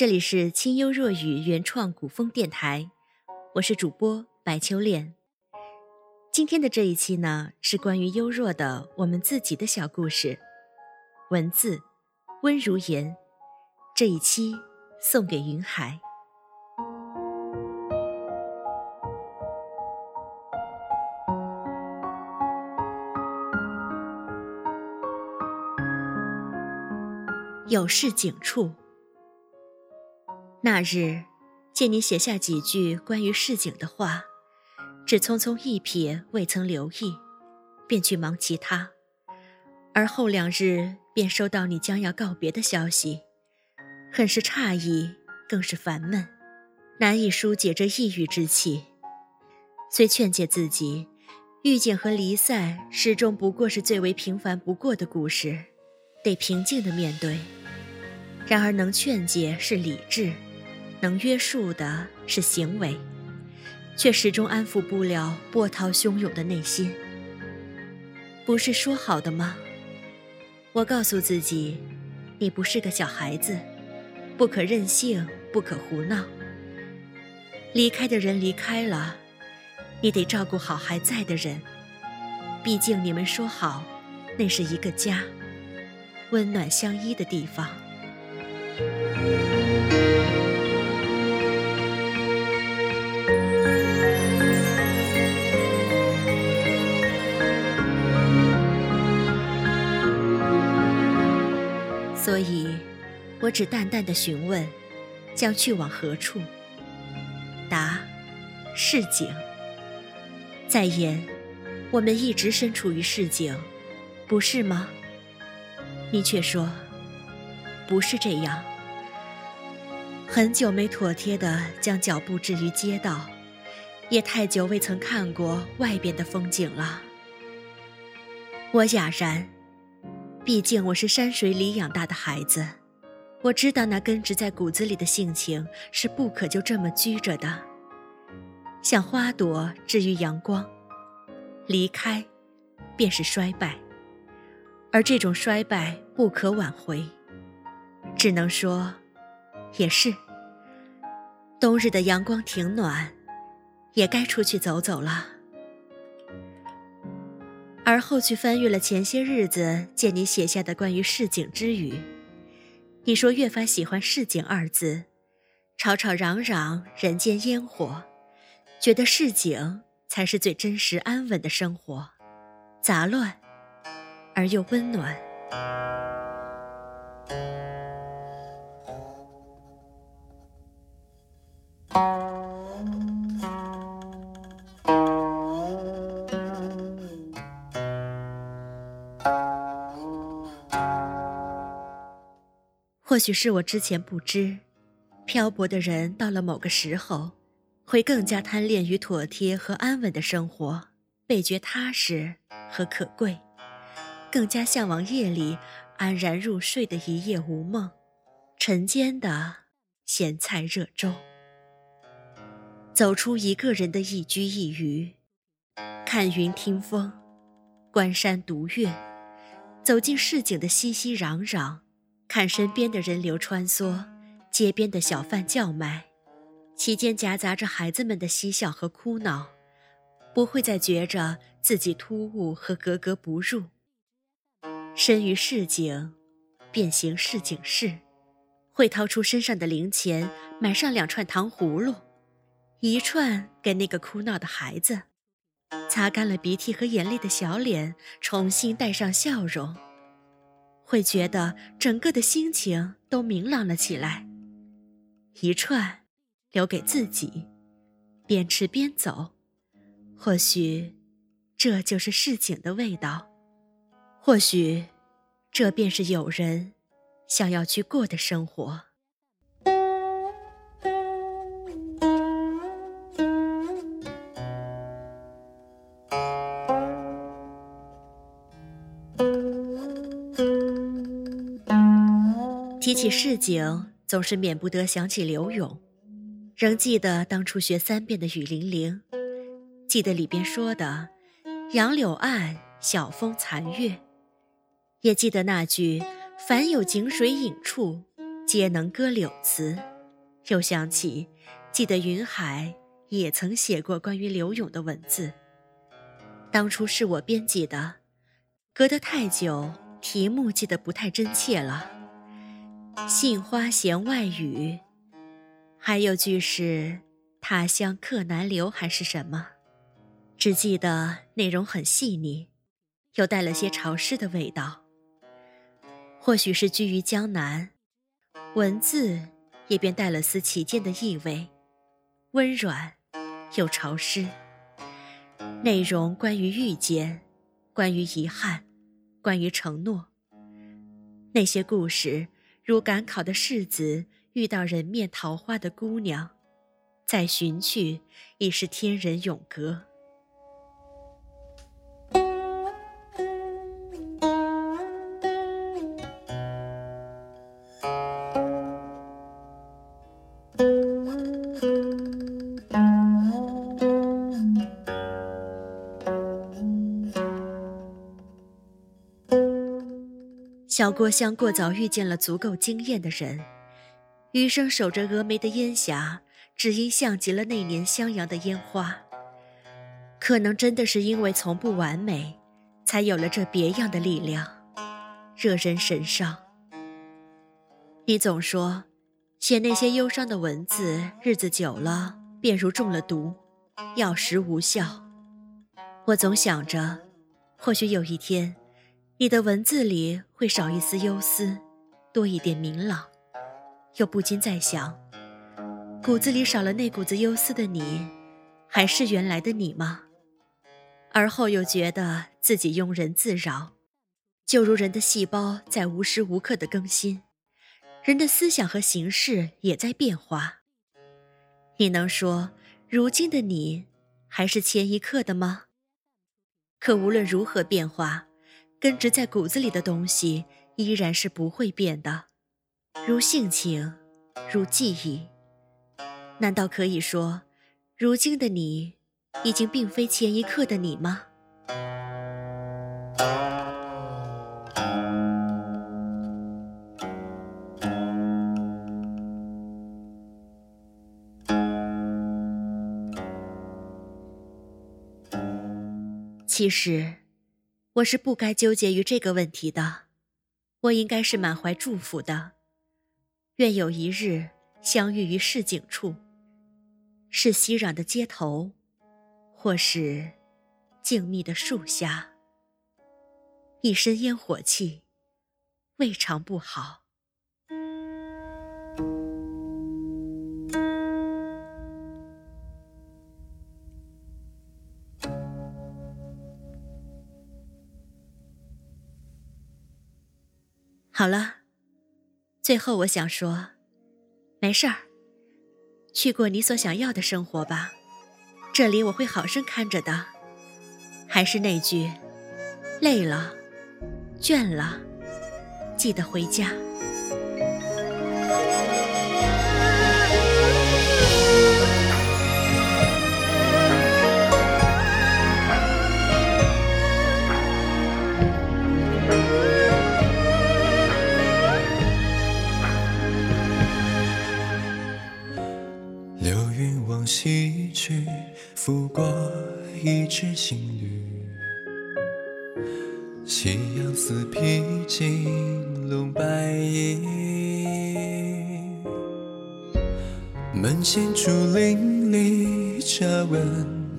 这里是清幽若雨原创古风电台，我是主播白秋恋。今天的这一期呢，是关于幽若的我们自己的小故事，文字温如言。这一期送给云海。有事景处。那日，见你写下几句关于市井的话，只匆匆一瞥，未曾留意，便去忙其他。而后两日，便收到你将要告别的消息，很是诧异，更是烦闷，难以疏解这抑郁之气。虽劝诫自己，遇见和离散始终不过是最为平凡不过的故事，得平静的面对。然而，能劝解是理智，能约束的是行为，却始终安抚不了波涛汹涌的内心。不是说好的吗？我告诉自己，你不是个小孩子，不可任性，不可胡闹。离开的人离开了，你得照顾好还在的人。毕竟你们说好，那是一个家，温暖相依的地方。我只淡淡的询问：将去往何处？答：市井。再言，我们一直身处于市井，不是吗？你却说：不是这样。很久没妥帖地将脚步置于街道，也太久未曾看过外边的风景了。我哑然，毕竟我是山水里养大的孩子，我知道那根植在骨子里的性情是不可就这么拘着的。像花朵置于阳光，离开，便是衰败，而这种衰败不可挽回，只能说。也是，冬日的阳光挺暖，也该出去走走了。而后去翻阅了前些日子见你写下的关于市井之语，你说越发喜欢“市井”二字，吵吵嚷嚷，人间烟火，觉得市井才是最真实安稳的生活，杂乱而又温暖。或许是我之前不知，漂泊的人到了某个时候，会更加贪恋于妥帖和安稳的生活，倍觉踏实和可贵，更加向往夜里安然入睡的一夜无梦，晨间的咸菜热粥。走出一个人的一居一隅，看云听风，观山读月，走进市井的熙熙攘攘，看身边的人流穿梭，街边的小贩叫卖，其间夹杂着孩子们的嬉笑和哭闹，不会再觉着自己突兀和格格不入。身于市井，便行市井事，会掏出身上的零钱，买上两串糖葫芦。一串给那个哭闹的孩子，擦干了鼻涕和眼泪的小脸，重新带上笑容，会觉得整个的心情都明朗了起来。一串，留给自己，边吃边走，或许，这就是市井的味道，或许，这便是有人想要去过的生活。提起市井，总是免不得想起刘永。仍记得当初学三遍的《雨霖铃》，记得里边说的“杨柳岸，晓风残月”，也记得那句“凡有井水饮处，皆能歌柳词，又想起记得云海也曾写过关于柳永的文字。当初是我编辑的，隔得太久，题目记得不太真切了。杏花弦外雨，还有句是他乡客难留，还是什么？只记得内容很细腻，又带了些潮湿的味道。或许是居于江南，文字也便带了丝起见的意味，温软又潮湿。内容关于遇见，关于遗憾，关于承诺。那些故事，如赶考的世子遇到人面桃花的姑娘，再寻去已是天人永隔。小郭香过早遇见了足够惊艳的人，余生守着峨眉的烟霞，只因像极了那年襄阳的烟花。可能真的是因为从不完美，才有了这别样的力量，惹人神伤。你总说，写那些忧伤的文字，日子久了便如中了毒，药石无效。我总想着，或许有一天。你的文字里会少一丝忧思，多一点明朗，又不禁在想：骨子里少了那股子忧思的你，还是原来的你吗？而后又觉得自己庸人自扰，就如人的细胞在无时无刻的更新，人的思想和形式也在变化。你能说如今的你还是前一刻的吗？可无论如何变化。根植在骨子里的东西依然是不会变的，如性情，如记忆。难道可以说，如今的你，已经并非前一刻的你吗？其实。我是不该纠结于这个问题的，我应该是满怀祝福的。愿有一日相遇于市井处，是熙攘的街头，或是静谧的树下，一身烟火气，未尝不好。好了，最后我想说，没事儿，去过你所想要的生活吧，这里我会好生看着的。还是那句，累了，倦了，记得回家。阳似披金龙白衣，门前竹林里，茶闻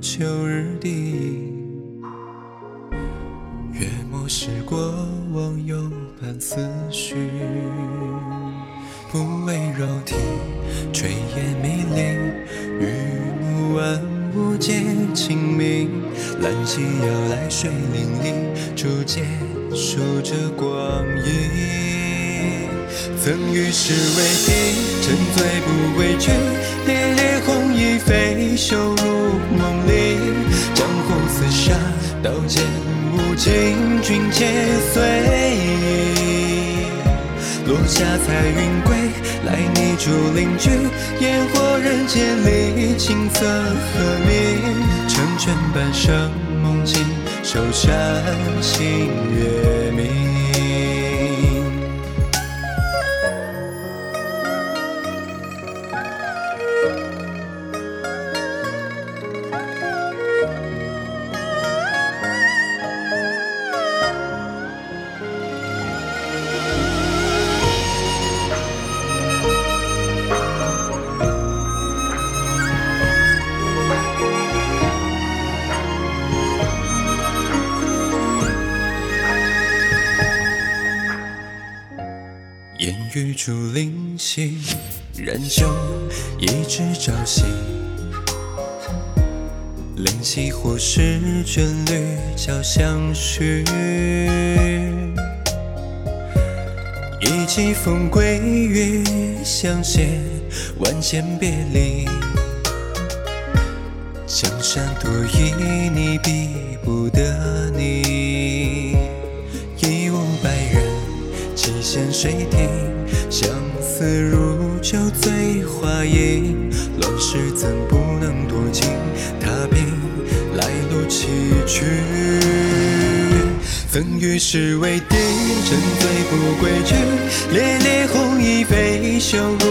秋日笛。月末时过往，又伴思绪。不为绕题，炊烟迷离，雨幕万物皆清明。揽起摇来水淋漓，竹节数着光阴。曾与世为敌，沉醉不畏惧，烈烈红衣飞袖入梦里。江湖厮杀，刀剑无情，君且随意。落下彩云归，来泥竹林居，烟火人间里，青色和鸣，成全半生梦境，守山星月明。玉竹林兮，人就一直朝夕。灵犀或是眷侣交相许，一季风归于相携，万千别离。江山多旖，你比不得你。一无百人，七弦谁听？相思如酒醉花影，乱世怎不能多情？踏冰来路崎岖，曾与世为敌，沉醉不归去。烈烈红衣飞袖入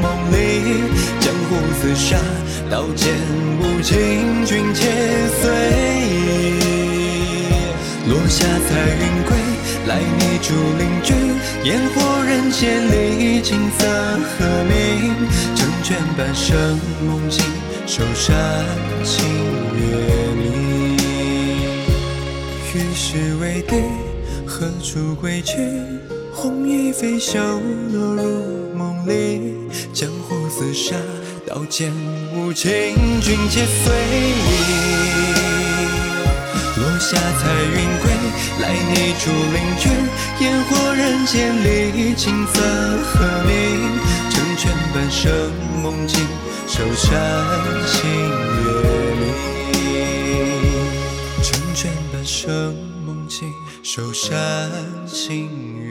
梦里，江湖厮杀，刀剑无情，君且随意。落下彩云归，来你竹林居。烟火人间里，景色和鸣。成全半生梦境，守山清月明。与世为敌，何处归去？红衣飞袖落入梦里，江湖厮杀，刀剑无情，君且随意。落下彩云归，来你竹林居，烟火人间里，琴瑟和鸣，成全半生梦境，守山星月明，成全半生梦境，守山星月。